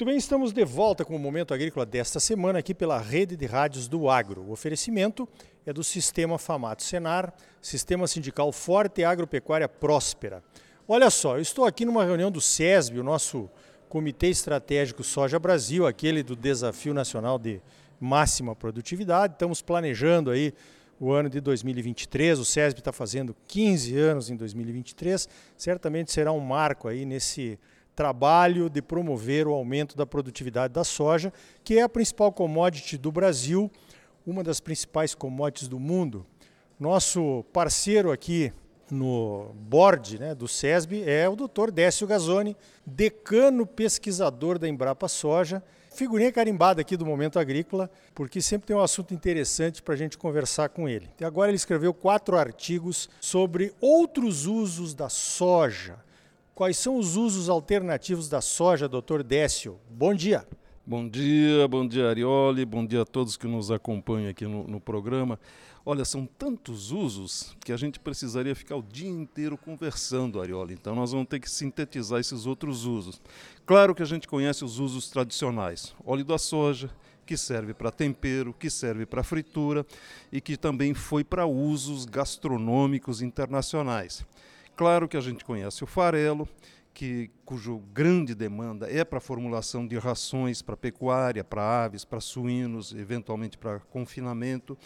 Muito bem, estamos de volta com o Momento Agrícola desta semana aqui pela Rede de Rádios do Agro. O oferecimento é do Sistema Famato Senar, Sistema Sindical Forte e Agropecuária Próspera. Olha só, eu estou aqui numa reunião do SESB, o nosso Comitê Estratégico Soja Brasil, aquele do Desafio Nacional de Máxima Produtividade. Estamos planejando aí o ano de 2023. O SESB está fazendo 15 anos em 2023. Certamente será um marco aí nesse trabalho de promover o aumento da produtividade da soja, que é a principal commodity do Brasil, uma das principais commodities do mundo. Nosso parceiro aqui no board né, do SESB é o Dr. Décio Gazzoni, decano pesquisador da Embrapa Soja, figurinha carimbada aqui do Momento Agrícola, porque sempre tem um assunto interessante para a gente conversar com ele. E agora ele escreveu quatro artigos sobre outros usos da soja Quais são os usos alternativos da soja, doutor Décio? Bom dia. Bom dia, bom dia Arioli, bom dia a todos que nos acompanham aqui no, no, programa. Olha, são tantos usos que a gente precisaria ficar o dia inteiro conversando, Arioli. Então nós vamos ter que sintetizar esses outros usos. Claro que a gente conhece os usos tradicionais: óleo da soja, que serve para tempero, que serve para fritura e que também foi para usos gastronômicos internacionais. Claro que a gente conhece o farelo, que, cujo grande demanda é para a formulação de rações para pecuária, para aves, para suínos, eventualmente para confinamento.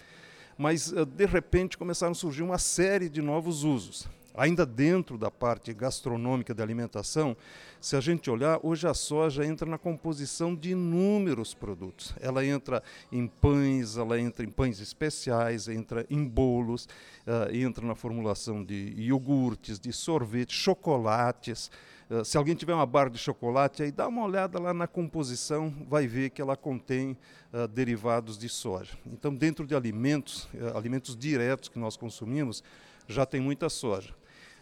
Mas, eh, de repente, começaram a surgir uma série de novos usos. Ainda dentro da parte gastronômica da alimentação, se a gente olhar, hoje a soja entra na composição de inúmeros produtos. Ela entra em pães, ela entra em pães especiais, entra em bolos, uh, entra na formulação de iogurtes, de sorvetes, chocolates. Uh, se alguém tiver uma barra de chocolate, aí dá uma olhada lá na composição, vai ver que ela contém uh, derivados de soja. Então, dentro de alimentos, alimentos diretos que nós consumimos, já tem muita soja.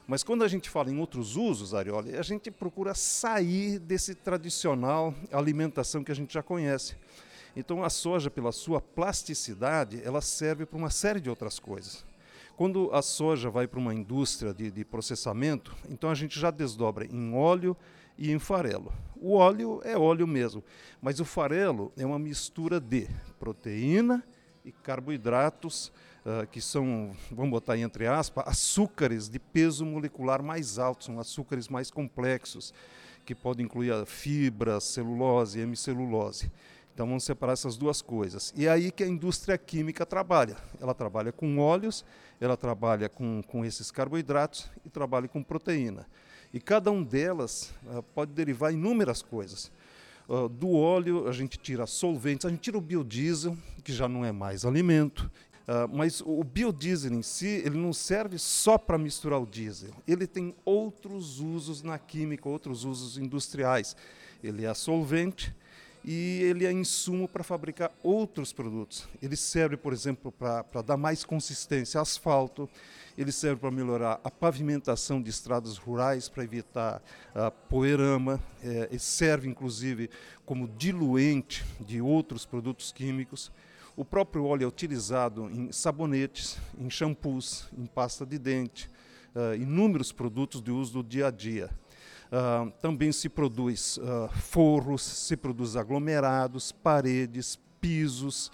Mas quando a gente fala em outros usos, Arioli, a gente procura sair desse tradicional alimentação que a gente já conhece. Então a soja, pela sua plasticidade, ela serve para uma série de outras coisas. Quando a soja vai para uma indústria de, de, processamento, então a gente já desdobra em óleo e em farelo. O óleo é óleo mesmo, mas o farelo é uma mistura de proteína e carboidratos uh, que são, vamos botar entre aspas, açúcares de peso molecular mais alto, são açúcares mais complexos, que podem incluir a fibra, celulose, hemicelulose. Então vamos separar essas duas coisas. E é aí que a indústria química trabalha. Ela trabalha com óleos, ela trabalha com, com esses carboidratos e trabalha com proteína. E cada um delas uh, pode derivar inúmeras coisas. Uh, do óleo a gente tira solventes, a gente tira o biodiesel, que já não é mais alimento, Uh, mas o biodiesel em si, ele não serve só para misturar o diesel. Ele tem outros usos na química, outros usos industriais. Ele é solvente e ele é insumo para fabricar outros produtos. Ele serve, por exemplo, para dar mais consistência ao asfalto, ele serve para melhorar a pavimentação de estradas rurais, para evitar a poeirama, é, ele serve, inclusive, como diluente de outros produtos químicos. O próprio óleo é utilizado em sabonetes, em shampoos, em pasta de dente, uh, inúmeros produtos de uso do dia a dia. Uh, também se produz uh, forros, se produz aglomerados, paredes, pisos.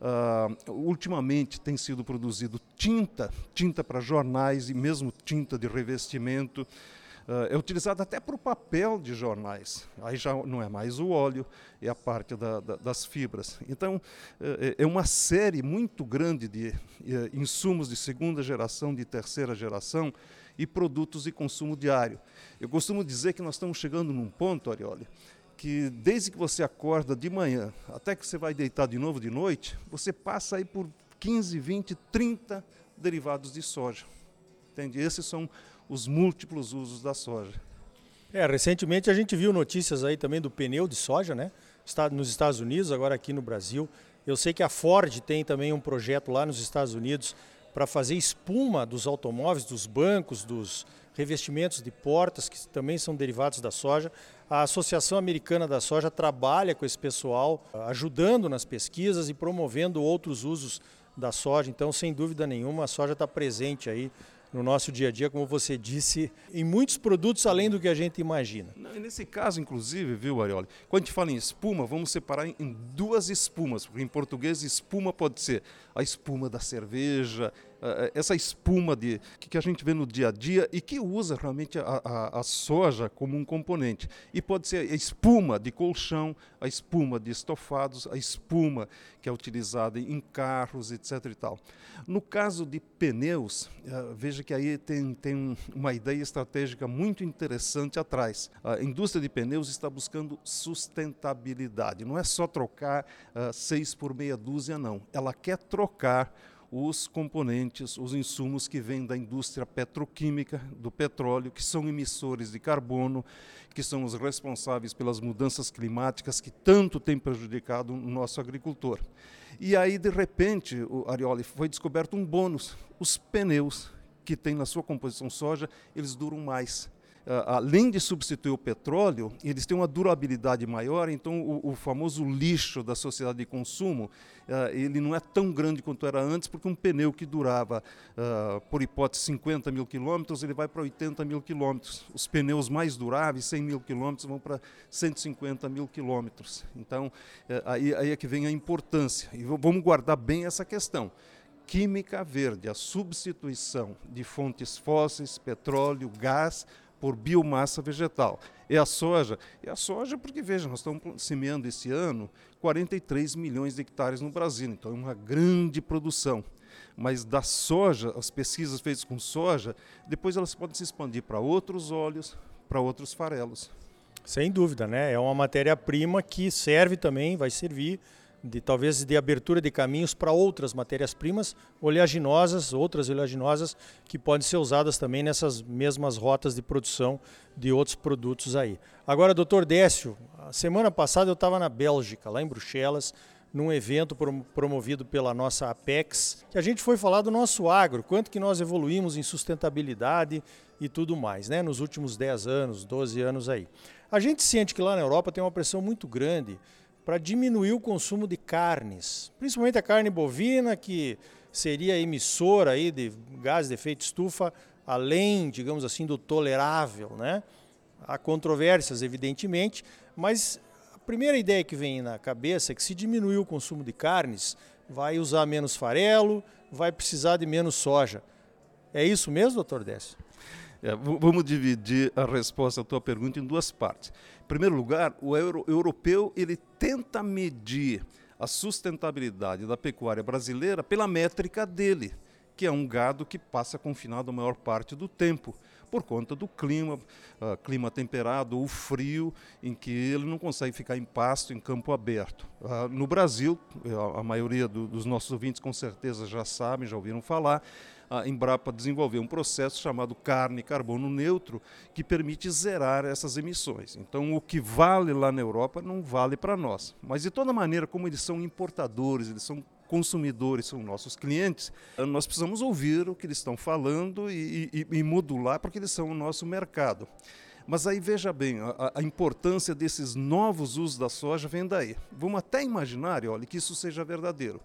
Uh, ultimamente tem sido produzido tinta, tinta para jornais e mesmo tinta de revestimento. Uh, é utilizado até para o papel de jornais. Aí já não é mais o óleo, é a parte da, da, das fibras. Então, é, é uma série muito grande de é, insumos de segunda geração, de terceira geração e produtos de consumo diário. Eu costumo dizer que nós estamos chegando num ponto, Arioli, que desde que você acorda de manhã até que você vai deitar de novo de noite, você passa aí por 15, 20, 30 derivados de soja. Entende? Esses são os múltiplos usos da soja. É, recentemente a gente viu notícias aí também do pneu de soja, né? Nos Estados Unidos, agora aqui no Brasil. Eu sei que a Ford tem também um projeto lá nos Estados Unidos para fazer espuma dos automóveis, dos bancos, dos revestimentos de portas, que também são derivados da soja. A Associação Americana da Soja trabalha com esse pessoal, ajudando nas pesquisas e promovendo outros usos da soja. Então, sem dúvida nenhuma, a soja está presente aí no nosso dia a dia, como você disse, em muitos produtos além do que a gente imagina. Nesse caso, inclusive, viu, Arioli, quando a gente fala em espuma, vamos separar em duas espumas, porque em português espuma pode ser a espuma da cerveja, essa espuma de, que a gente vê no dia a dia e que usa realmente a, a, a, soja como um componente. E pode ser a espuma de colchão, a espuma de estofados, a espuma que é utilizada em carros, etc. E tal. No caso de pneus, uh, veja que aí tem, tem uma ideia estratégica muito interessante atrás. A indústria de pneus está buscando sustentabilidade. Não é só trocar uh, seis por meia dúzia, não. Ela quer trocar os componentes, os insumos que vêm da indústria petroquímica, do petróleo, que são emissores de carbono, que são os responsáveis pelas mudanças climáticas que tanto têm prejudicado o nosso agricultor. E aí, de repente, o Arioli foi descoberto um bônus: os pneus que tem na sua composição soja, eles duram mais. Uh, além de substituir o petróleo, eles têm uma durabilidade maior, então o, o famoso lixo da sociedade de consumo, uh, ele não é tão grande quanto era antes, porque um pneu que durava, uh, por hipótese, 50 mil quilômetros, ele vai para 80 mil quilômetros. Os pneus mais duráveis, 100 mil quilômetros, vão para 150 mil quilômetros. Então, aí, aí é que vem a importância. E vamos guardar bem essa questão química verde, a substituição de fontes fósseis, petróleo, gás, por biomassa vegetal. É a soja? É a soja porque, veja, nós estamos semeando esse ano 43 milhões de hectares no Brasil, então é uma grande produção. Mas da soja, as pesquisas feitas com soja, depois elas podem se expandir para outros óleos, para outros farelos. Sem dúvida, né? É uma matéria-prima que serve também, vai servir de talvez de abertura de caminhos para outras matérias-primas oleaginosas, outras oleaginosas que podem ser usadas também nessas mesmas rotas de produção de outros produtos aí. Agora, doutor Décio, semana passada eu estava na Bélgica, lá em Bruxelas, num evento promovido pela nossa Apex, que a gente foi falar do nosso agro, quanto que nós evoluímos em sustentabilidade e tudo mais, né, nos últimos 10 anos, 12 anos aí. A gente sente que lá na Europa tem uma pressão muito grande para diminuir o consumo de carnes, principalmente a carne bovina, que seria emissora aí de gases de efeito estufa, além, digamos assim, do tolerável. Né? Há controvérsias, evidentemente, mas a primeira ideia que vem na cabeça é que se diminuir o consumo de carnes, vai usar menos farelo, vai precisar de menos soja. É isso mesmo, doutor Décio? É, vamos dividir a resposta à tua pergunta em duas partes. Em primeiro lugar, o euro, europeu ele tenta medir a sustentabilidade da pecuária brasileira pela métrica dele, que é um gado que passa confinado a maior parte do tempo por conta do clima, uh, clima temperado ou frio, em que ele não consegue ficar em pasto, em campo aberto. Uh, no Brasil, a, a maioria do, dos nossos ouvintes com certeza já sabem, já ouviram falar, a Embrapa desenvolveu um processo chamado carne carbono neutro, que permite zerar essas emissões. Então, o que vale lá na Europa não vale para nós. Mas, de toda maneira, como eles são importadores, eles são consumidores, são nossos clientes, nós precisamos ouvir o que eles estão falando e, e, e modular, porque eles são o nosso mercado. Mas aí veja bem, a, a, importância desses novos usos da soja vem daí. Vamos até imaginar, olha, que isso seja verdadeiro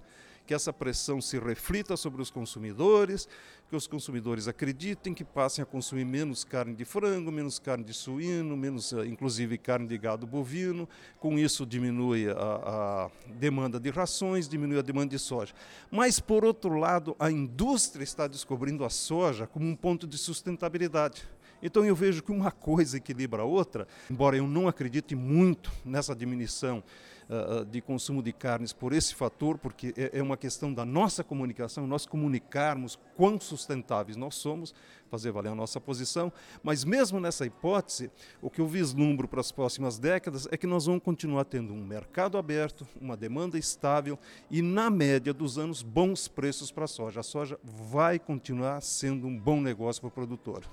que essa pressão se reflita sobre os consumidores, que os consumidores acreditem que passem a consumir menos carne de frango, menos carne de suíno, menos eh, inclusive carne de gado bovino. Com isso diminui a, a demanda de rações, diminui a demanda de soja. Mas por outro lado, a indústria está descobrindo a soja como um ponto de sustentabilidade. Então eu vejo que uma coisa equilibra a outra, embora eu não acredite muito nessa diminuição uh, de consumo de carnes por esse fator, porque é, é, uma questão da nossa comunicação, nós comunicarmos quão sustentáveis nós somos, fazer valer a nossa posição, mas mesmo nessa hipótese, o que eu vislumbro para as próximas décadas é que nós vamos continuar tendo um mercado aberto, uma demanda estável e, na média dos anos, bons preços para a soja. A soja vai continuar sendo um bom negócio para o produtor.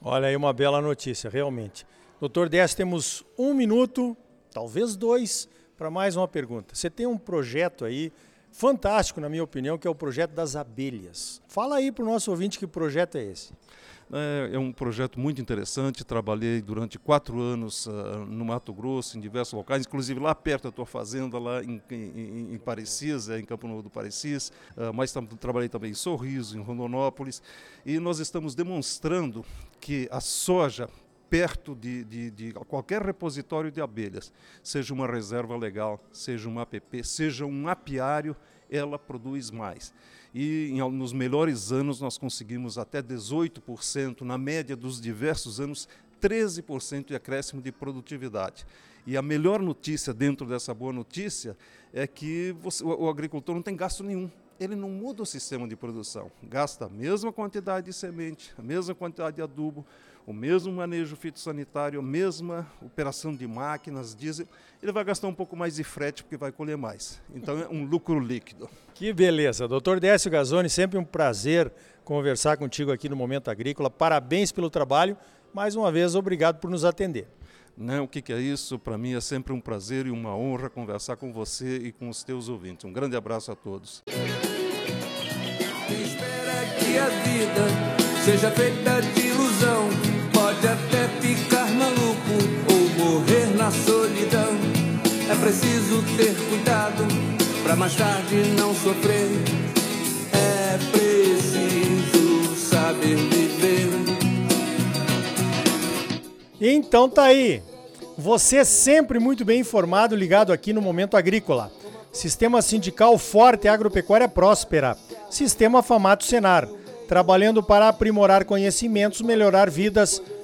Olha aí uma bela notícia, realmente. Doutor Dess, temos um minuto, talvez dois, para mais uma pergunta. Você tem um projeto aí fantástico, na minha opinião, que é o projeto das abelhas. Fala aí para o nosso ouvinte que projeto é esse. É, é, um projeto muito interessante. Trabalhei durante quatro anos uh, no Mato Grosso, em diversos locais, inclusive lá perto da tua fazenda, lá em, em, em Parecis, é, em Campo Novo do Parecis, uh, mas tam, trabalhei também em Sorriso, em Rondonópolis, e nós estamos demonstrando que a soja perto de, de, de, qualquer repositório de abelhas, seja uma reserva legal, seja um APP, seja um apiário, ela produz mais. E em, nos melhores anos nós conseguimos até 18%, na média dos diversos anos, 13% de acréscimo de produtividade. E a melhor notícia dentro dessa boa notícia é que você, o, o agricultor não tem gasto nenhum ele não muda o sistema de produção. Gasta a mesma quantidade de semente, a mesma quantidade de adubo, o mesmo manejo fitossanitário, a mesma operação de máquinas, diesel, ele vai gastar um pouco mais de frete porque vai colher mais. Então é um lucro líquido. Que beleza. Doutor Décio Gazzoni, sempre um prazer conversar contigo aqui no Momento Agrícola. Parabéns pelo trabalho. Mais uma vez, obrigado por nos atender. Não, o que, que é isso? Para mim é sempre um prazer e uma honra conversar com você e com os teus ouvintes. Um grande abraço a todos. Espera que a vida seja feita de solidão. É preciso ter cuidado para mais tarde não sofrer. É preciso saber viver. Então tá aí. Você sempre muito bem informado, ligado aqui no Momento Agrícola. Sistema Sindical Forte Agropecuária Próspera. Sistema Famato Senar. Trabalhando para aprimorar conhecimentos, melhorar vidas